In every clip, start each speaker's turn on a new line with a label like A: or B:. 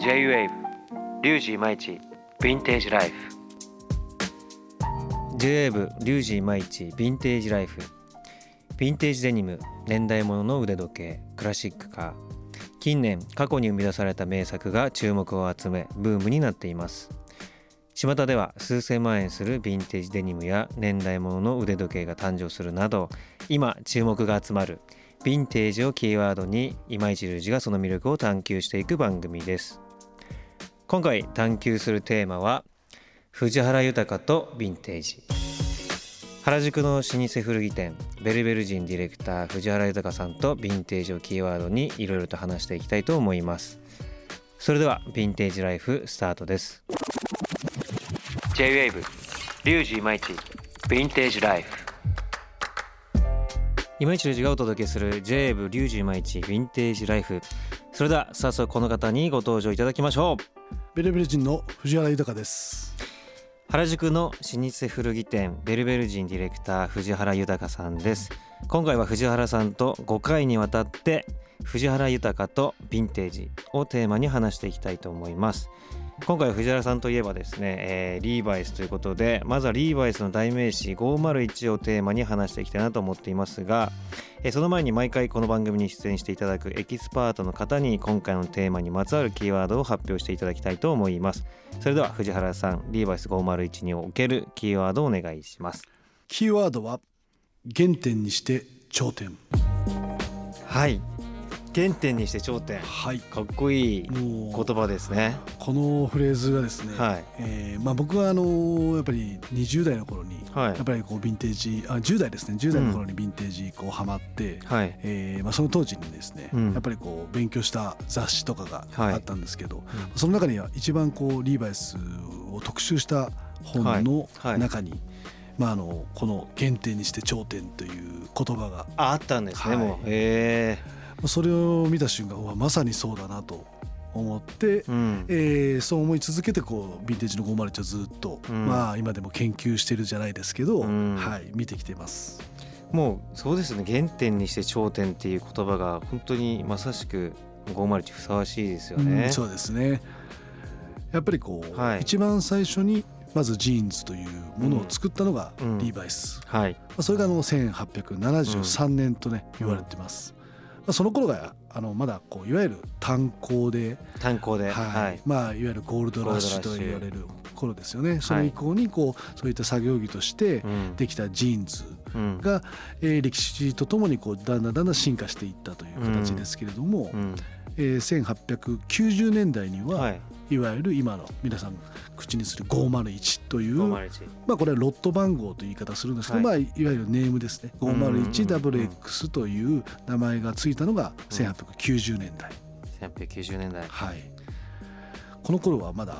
A: J-WAVE リュウジイマイチ Vintage Life。J-WAVE リュウジイマイチ Vintage Life。ヴィンテージデニム年代物の腕時計クラシックカー。近年過去に生み出された名作が注目を集めブームになっています。巷では数千万円するヴィンテージデニムや年代物の腕時計が誕生するなど今注目が集まるヴィンテージをキーワードに今市隆二がその魅力を探求していく番組です。今回探求するテーマは藤原豊とヴィンテージ。原宿の老舗古着店ベルベル人ディレクター藤原豊さんとヴィンテージをキーワードにいろいろと話していきたいと思います。それではヴィンテージライフスタートです。J-WAVE リュウジイマイチヴィンテージライフ。今市隆二がお届けする J-WAVE リュウジイマイチヴィンテージライフ。それでは早速この方にご登場いただきましょう
B: ベルベル人の藤原豊です。
A: 原宿の老舗古着店ベルベル人ディレクター藤原豊さんです。今回は藤原さんと5回にわたって藤原豊とヴィンテージをテーマに話していきたいと思います。今回藤原さんといえばですね、えー、リーバイスということでまずはリーバイスの代名詞501をテーマに話していきたいなと思っていますが、えー、その前に毎回この番組に出演していただくエキスパートの方に今回のテーマにまつわるキーワードを発表していただきたいと思います。それでは藤原さんリーバイス501におけるキーワードをお願いします。
B: キーワードは原点にして頂点。
A: はい原点にして頂点、はい、かっこいい言葉ですね。
B: このフレーズがですね、はい。えーまあ、僕はあのやっぱり20代の頃に、はい、やっぱりこうヴィンテージあ10代ですね。10代の頃にヴィンテージこうハマって、うんはい。えーまあ、その当時にですね、うん、やっぱりこう勉強した雑誌とかがあったんですけど、はいうん、その中には一番こうリーバイスを特集した本の中に、はい。まあ、あのこの「原点にして頂点」という言葉が
A: あったんですね、はい、もう。へえ
B: それを見た瞬間はまさにそうだなと思って、うん、えー、そう思い続けてこうヴィンテージの501をずっと、うん、まあ今でも研究してるじゃないですけど、うん、はい見てきてます。
A: もうそうですね。原点にして頂点っていう言葉が本当にまさしく501ふさわしいですよね。
B: そうですね。やっぱりこう、はい、一番最初にまずジーンズというものを作ったのがリーバイス、はい、それがあの1873年とね、言われてます。あ、その頃があのまだこういわゆる炭鉱で
A: 炭鉱で、
B: はい、まあいわゆるゴールドラッシュと言われる頃ですよね。それ以降にこうそういった作業着としてできたジーンズが、えー、歴史とともにこうだんだんだんだん進化していったという形ですけれども、えー、1890年代には、いわゆる今の皆さん口にする501というまあこれはロット番号という言い方するんですけど、はい、まあいわゆるネームですね。501WX という名前がついたのが1890年代。
A: 1890年代。
B: はい。この頃はまだ、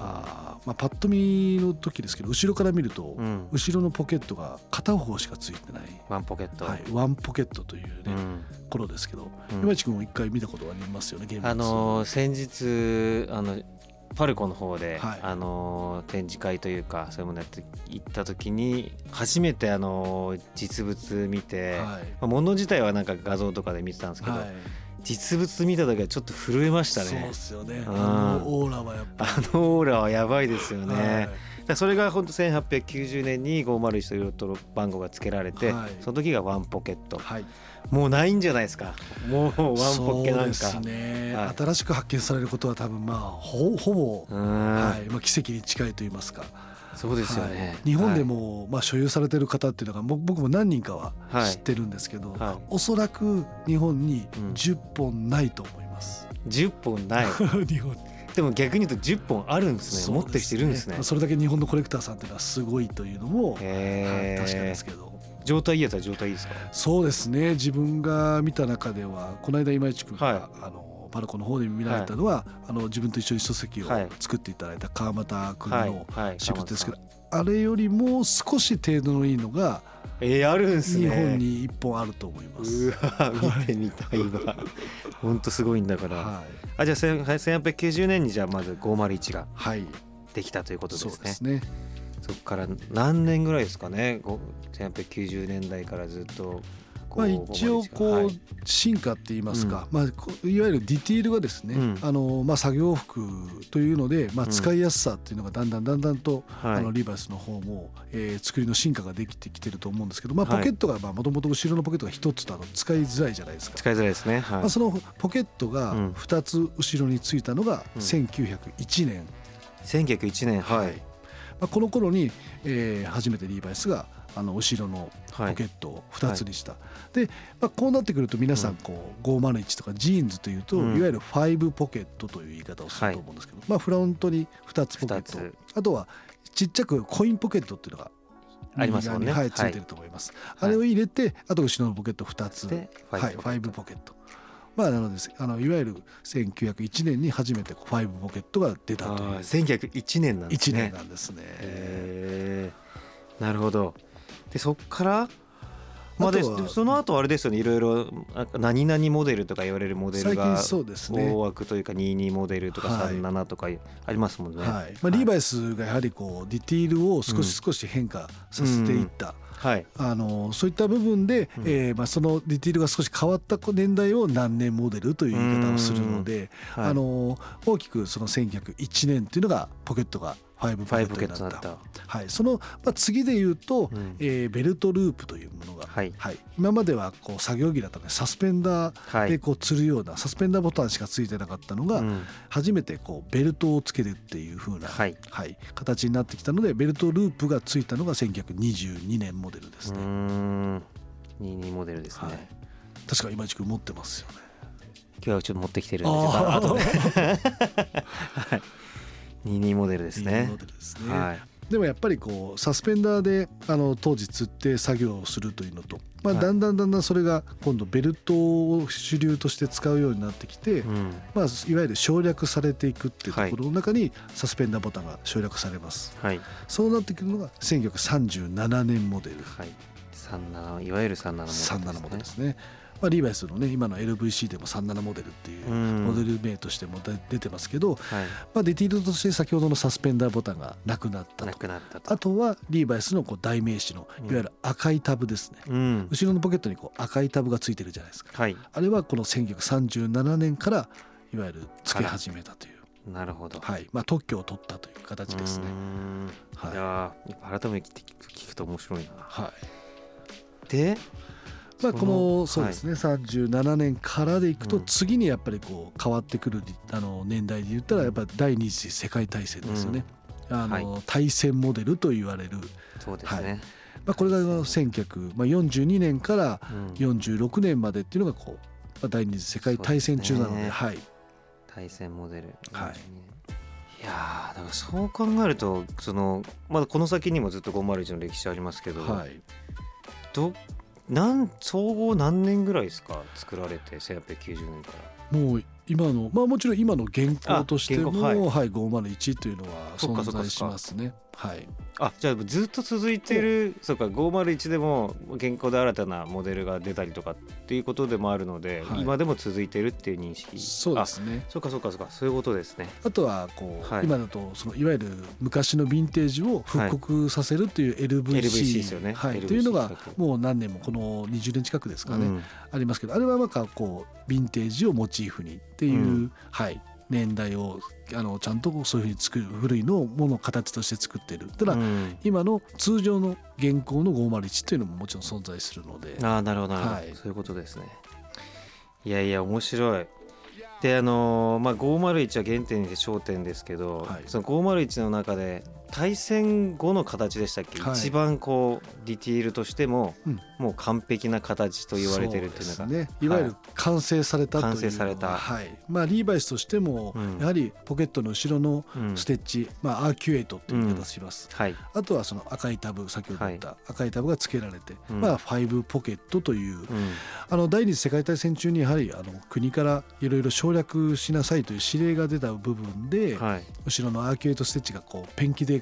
B: まあ、パッと見の時ですけど後ろから見ると、うん、後ろのポケットが片方しかついてない。
A: ワンポケット、
B: はい、ワンポケットというね、うん、頃ですけど、うん、今市君も一回見たことありますよね
A: あのー、先日あのパルコの方で、はい、あの展示会というかそういうものやって行った時に初めてあの実物見て、はい、まあ、物自体はなんか画像とかで見てたんですけど、はい、実物見た時はちょっと震えましたね。そう
B: ですよね。あのオーラはやっぱ
A: あのオーラはやばいですよね。それが本当1890年に501というロット番号が付けられて、その時がワンポケット。はい。もうないんじゃないですか。もうワンポッケなんか。そうです
B: ね、はい、新しく発見されることは多分まあほほぼ、はい。まあ、奇跡に近いと言いますか。
A: そうですよね、はい、
B: 日本でも、まあ、所有されてる方っていうのが僕も何人かは知ってるんですけど、はい。はい、おそらく日本に10本ないと思います、
A: うん、10本ない。日本でも逆に言うと10本あるんですね。持ってる人いるんですね。
B: それだけ日本のコレクターさんっていうのはすごいというのも、はい、確かですけど。
A: 状態いいやつは状態いいですか？
B: そうですね。自分が見た中ではこの間今市君が、はい、あのパルコの方で見られたのは、はい、あの自分と一緒に書籍を作っていただいた川又君の仕事ですけど、あれよりも少し程度のいいのが
A: えー、あるんすね。
B: 日本に一本あると思います。
A: うわ見てみたいわ。本当すごいんだから、はい、あじゃあ1890年にじゃあまず501ができたということですね、はい、そうですね。そこから何年ぐらいですかね？1890年代からずっと
B: まあ、一応こう進化って言いますか、まあ、いわゆるディティールがですね、あのまあ、作業服というので、まあ、使いやすさっていうのがだんだんだんだんと、あのリバイスの方も、えー、作りの進化ができてきてると思うんですけど、まあ、ポケットがもともと後ろのポケットが一つとあの使いづらいじゃないですか。
A: 使いづらいですね、
B: まあ、そのポケットが2つ後ろについたのが1901年、
A: 1901年はい、
B: まあ、この頃に、えー、初めてリーバイスがあの後ろのポケットを2つにした、はい、で、まあ、こうなってくると皆さんこう501とかジーンズというと、いわゆる5ポケットという言い方をすると思うんですけど、まあ、フロントに2つポケット。あとはちっちゃくコインポケットっていうのが
A: ありますよね、
B: はい、ついてると思います、あれを入れてあと後ろのポケット2つ。はい5ポケット。まあ、なのであのいわゆる1901年に初めてファイブポケットが出たという。
A: 1901年なんですね。
B: 1年なんです
A: ね。なるほどでそっから？まあ、でその後あれですよね。いろいろ何々モデルとか言われるモデルが大枠というか22モデルとか37とかありますもんね、はい。
B: まあ、リーバイスがやはりこうディティールを少し少し変化させていった、はい、あのそういった部分で、うん、えー、まあ、そのディティールが少し変わった年代を何年モデルという言い方をするので、はい、あの大きくその1901年っていうのがポケットが5ポケットになった。はい、その、まあ、次で言うと、うん、えー、ベルトループというものが、はい、はい、今まではこう作業着だったのでサスペンダーでこう釣るような、はい、サスペンダーボタンしかついてなかったのが、うん、初めてこうベルトをつけるっていう風な、はい、はい、形になってきたのでベルトループがついたのが1922年モデルですね。
A: 22モデルですね。はい、
B: 確か今地君持ってますよね。
A: 今日はちょっと持ってきてるんですあとで。はい22モデルですね。モデルですね。
B: はい。でもやっぱりこうサスペンダーであの当時釣って作業をするというのと、まあ、だんだんだんだんそれが今度ベルトを主流として使うようになってきて、まあ、いわゆる省略されていくっていうところの中にサスペンダーボタンが省略されます、はい、そうなってくるのが1937年モデル、はい、
A: 37いわゆる37モデルですね。37モデルですね
B: まあ、リーバイスのね今の LVC でも37モデルっていうモデル名としても出てますけど、はい、まあ、ディティールとして先ほどのサスペンダーボタンがなくなったと。あとはリーバイスのこう代名詞のいわゆる赤いタブですね、うん、後ろのポケットにこう赤いタブがついてるじゃないですか、はい、あれはこの1937年からいわゆるつけ始めたという。
A: なるほど。
B: はい、まあ特許を取ったという形ですね。
A: はい、いや改めて聞くと面白いな。
B: は
A: い。で、
B: まあ、このそうですね、はい、37年からでいくと次にやっぱりこう変わってくるあの年代で言ったらやっぱり第二次世界大戦ですよね。あの対戦モデルと言われる。
A: そうですね、はい。
B: まあ、これが1942年から46年までっていうのがこう第二次世界大戦中なので、ね、はい、
A: 対戦モデル、
B: はい、
A: いやだからそう考えるとそのまだこの先にもずっと501の歴史ありますけど、はい、どなん総合何年ぐらいですか？作られて1890年か
B: ら。もう今のまあもちろん今の現行としても、はい、はい、501というのは存在しますね。はい、
A: あじゃあずっと続いてるそうか501でも現行で新たなモデルが出たりとかっていうことでもあるので、はい、今でも続いてるっていう認識。
B: そうですね。
A: そうかそうかそうかそういうことですね。
B: あとはこう、はい、今だとそのいわゆる昔のヴィンテージを復刻させるっていう LVC,、はい、LVC ですよね、はい、というのがもう何年もこの20年近くですかね、うん、ありますけどあれはなんかこうヴィンテージをモチーフにっていう、うん、はい年代をあのちゃんとそういうふうに作る古いのをもの形として作ってる。ただ、うん、今の通常の現行の501というのももちろん存在するので。
A: ああなるほどなるほど、はい、そういうことですね。いやいや面白い。であのまあ501は原点で焦点ですけど、はい、その501の中で対戦後の形でしたっけ、はい、一番こうディティールとしても、うん、もう完璧な形と言われてるっていうのが。
B: ね。いわゆる完成されたという。
A: 完成された、
B: はい。まあ、リーバイスとしても、うん、やはりポケットの後ろのステッチ、うん、まあ、アーキュエイトっていう言い方します、はい、あとはその赤いタブ先ほど言った赤いタブが付けられて、まあ、ファイブポケットという、あの第二次世界大戦中にやはりあの国からいろいろ省略しなさいという指令が出た部分で、はい、後ろのアーキュエイトステッチがこうペンキで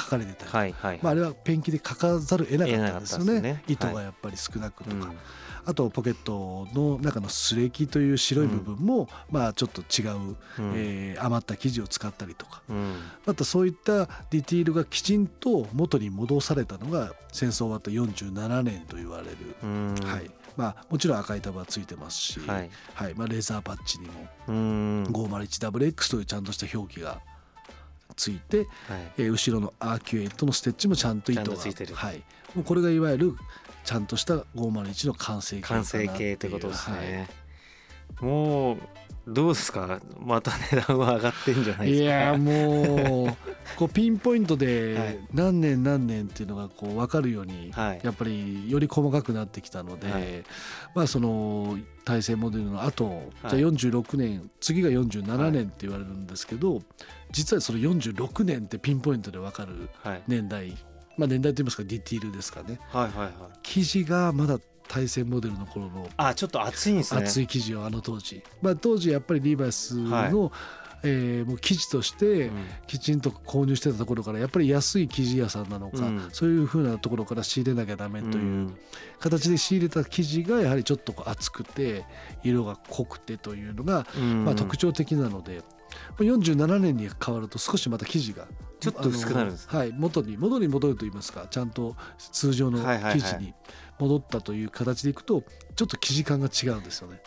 B: 書かれてたり、はいはい、まあ、あれはペンキで書かざるを得なかったんですよね、ね、糸がやっぱり少なくとか。はい。あとポケットの中のスレキという白い部分も、まあちょっと違う、うん、えー、余った生地を使ったりとか、うん、またそういったディティールがきちんと元に戻されたのが戦争終わった47年と言われる、うん、はい。まあ、もちろん赤いタブはついてますし、はい。はい。まあ、レーザーパッチにも。501WX というちゃんとした表記がついて、はい。えー、後ろのアーキュエイトのステッチもちゃんと糸がはい、もうこれがいわゆるちゃんとした501の完成形
A: 完成形ってことですね、はい、もうどうですか？また値段は上がってんじゃないですか？
B: いやもうこうピンポイントで何年何年っていうのがこう分かるようにやっぱりより細かくなってきたので、はい、まあその大成モデルの後、じゃあ46年次が47年って言われるんですけど、実はその46年ってピンポイントで分かる年代、まあ年代といいますかディティールですかね、
A: はいはいはい、
B: 生地がまだ対戦モデルの頃の
A: あちょっと厚いんですね。
B: 厚い生地をあの当時、まあ、当時やっぱりリーバイスの、はい。えー、もう生地としてきちんと購入してたところからやっぱり安い生地屋さんなのか、うん、そういうふうなところから仕入れなきゃダメという形で仕入れた生地がやはりちょっと厚くて色が濃くてというのが、まあ、特徴的なので。47年に変わると少しまた生地が
A: ちょっと薄くなるんです、
B: はい、元に元に戻ると言いますかちゃんと通常の生地に戻ったという形でいくとちょっと生地感が違うんですよね。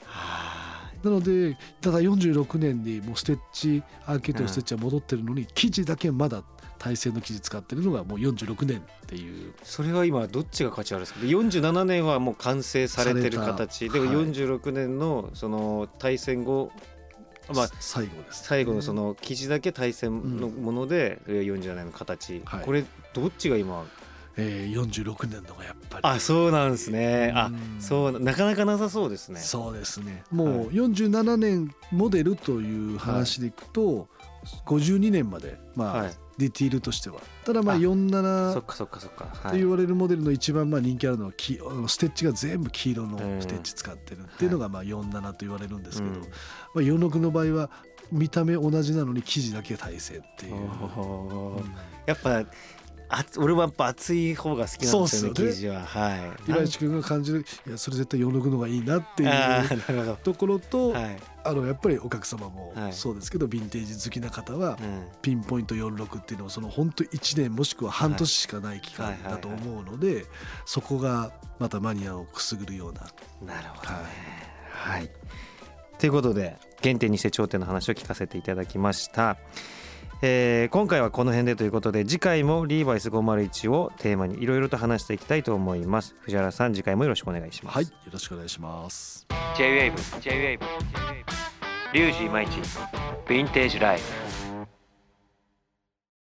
B: なのでただ46年にもうステッチアーケードのステッチは戻ってるのに、うん、生地だけまだ対戦の生地使ってるのがもう46年っていう。
A: それは今どっちが価値あるんですか？47年はもう完成されてる形。でも46年のその対戦後
B: まあ、最後です、
A: ね、最後のその生地だけ対戦のもので、うん、47年の形、はい、これどっちが今
B: えー、46年のがやっぱり。
A: あそうなんですね、あそうなかなかなさそうですね。
B: そうですね。もう47年モデルという話でいくと、はい、52年までまあ、はい、ディティールとしては。ただまあ47
A: そっかそっかそっか、
B: と言われるモデルの一番まあ人気あるのはきステッチが全部黄色のステッチ使ってるっていうのがまあ47と言われるんですけど、まあ、46の場合は見た目同じなのに生地だけ大成っていう、
A: やっぱあ俺はやっぱ熱い方が好きなんですよね生地は。はい。
B: 岩井君が感じるいやそれ絶対46のがいいなっていうところと、はい、あのやっぱりお客様もそうですけど、はい、ヴィンテージ好きな方は、ピンポイント46っていうのはその本当1年もしくは半年しかない期間だと思うので、そこがまたマニアをくすぐるような。
A: なるほどね、はい、はい、ということで原点にして頂点の話を聞かせていただきました。えー、今回はこの辺でということで次回もリーバイス501をテーマにいろいろと話していきたいと思います。藤原さん次回もよろしくお願いします。
B: はいよろしくお願いします。
A: J-WAVE J-WAVE リュウジイマイチヴィンテージライフ